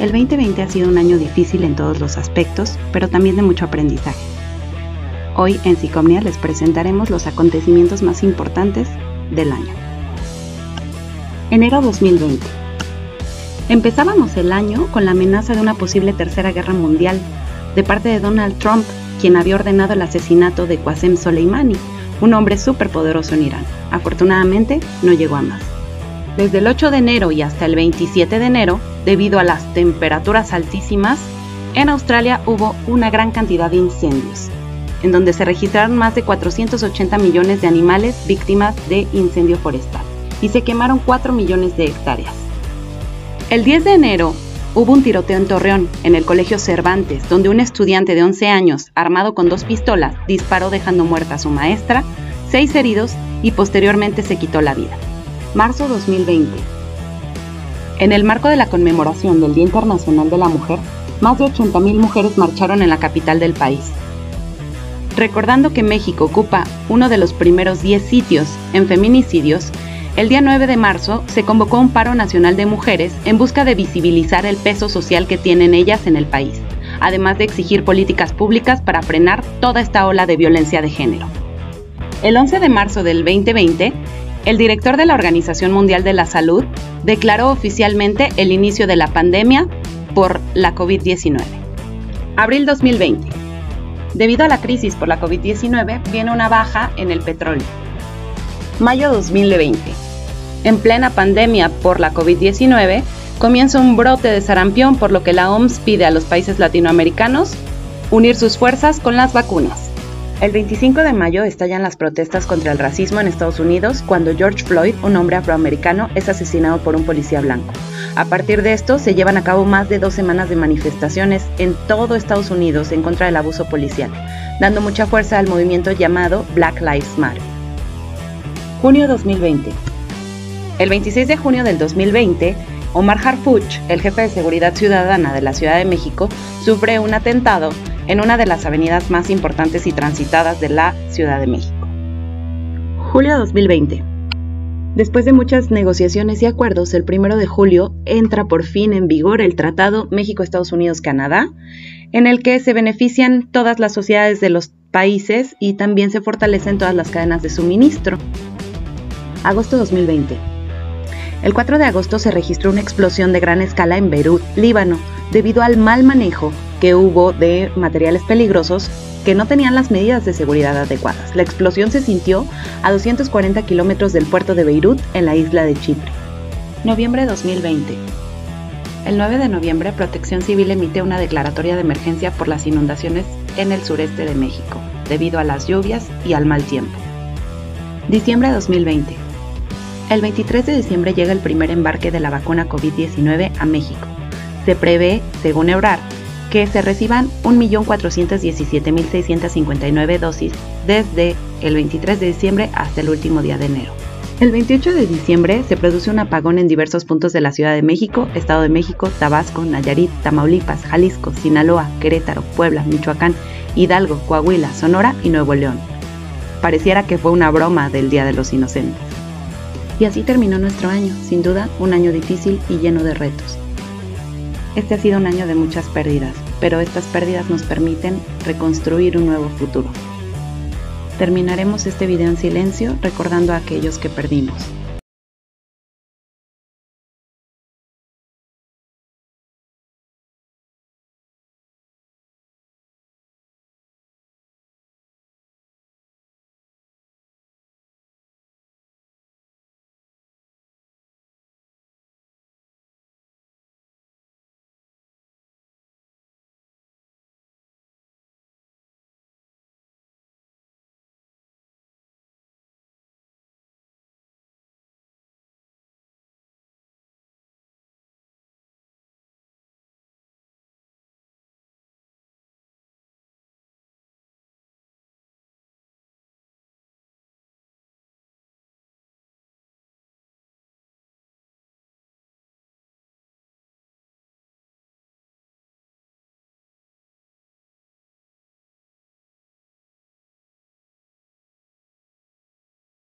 El 2020 ha sido un año difícil en todos los aspectos, pero también de mucho aprendizaje. Hoy en Psicomnia les presentaremos los acontecimientos más importantes del año. Enero 2020. Empezábamos el año con la amenaza de una posible tercera guerra mundial de parte de Donald Trump, quien había ordenado el asesinato de Qasem Soleimani, un hombre superpoderoso en Irán. Afortunadamente, no llegó a más. Desde el 8 de enero y hasta el 27 de enero, debido a las temperaturas altísimas, en Australia hubo una gran cantidad de incendios, en donde se registraron más de 480 millones de animales víctimas de incendio forestal y se quemaron 4 millones de hectáreas. El 10 de enero hubo un tiroteo en Torreón, en el Colegio Cervantes, donde un estudiante de 11 años, armado con dos pistolas, disparó dejando muerta a su maestra, seis heridos y posteriormente se quitó la vida. Marzo 2020. En el marco de la conmemoración del Día Internacional de la Mujer, más de 80.000 mujeres marcharon en la capital del país. Recordando que México ocupa uno de los primeros 10 sitios en feminicidios, el día 9 de marzo se convocó un paro nacional de mujeres en busca de visibilizar el peso social que tienen ellas en el país, además de exigir políticas públicas para frenar toda esta ola de violencia de género. El 11 de marzo del 2020, el director de la Organización Mundial de la Salud declaró oficialmente el inicio de la pandemia por la COVID-19. Abril 2020. Debido a la crisis por la COVID-19, viene una baja en el petróleo. Mayo 2020. En plena pandemia por la COVID-19, comienza un brote de sarampión por lo que la OMS pide a los países latinoamericanos unir sus fuerzas con las vacunas. El 25 de mayo estallan las protestas contra el racismo en Estados Unidos cuando George Floyd, un hombre afroamericano, es asesinado por un policía blanco. A partir de esto se llevan a cabo más de dos semanas de manifestaciones en todo Estados Unidos en contra del abuso policial, dando mucha fuerza al movimiento llamado Black Lives Matter. Junio 2020. El 26 de junio del 2020, Omar Harfuch, el jefe de seguridad ciudadana de la Ciudad de México, sufre un atentado en una de las avenidas más importantes y transitadas de la Ciudad de México. Julio 2020. Después de muchas negociaciones y acuerdos, el 1 de julio entra por fin en vigor el Tratado México-Estados Unidos-Canadá, en el que se benefician todas las sociedades de los países y también se fortalecen todas las cadenas de suministro. Agosto 2020. El 4 de agosto se registró una explosión de gran escala en Beirut, Líbano, debido al mal manejo que hubo de materiales peligrosos que no tenían las medidas de seguridad adecuadas. La explosión se sintió a 240 kilómetros del puerto de Beirut, en la isla de Chipre. Noviembre 2020. El 9 de noviembre, Protección Civil emite una declaratoria de emergencia por las inundaciones en el sureste de México, debido a las lluvias y al mal tiempo. Diciembre 2020. El 23 de diciembre llega el primer embarque de la vacuna COVID-19 a México. Se prevé, según Eurar, que se reciban 1.417.659 dosis desde el 23 de diciembre hasta el último día de enero. El 28 de diciembre se produce un apagón en diversos puntos de la Ciudad de México, Estado de México, Tabasco, Nayarit, Tamaulipas, Jalisco, Sinaloa, Querétaro, Puebla, Michoacán, Hidalgo, Coahuila, Sonora y Nuevo León. Pareciera que fue una broma del Día de los Inocentes. Y así terminó nuestro año, sin duda un año difícil y lleno de retos. Este ha sido un año de muchas pérdidas, pero estas pérdidas nos permiten reconstruir un nuevo futuro. Terminaremos este video en silencio recordando a aquellos que perdimos.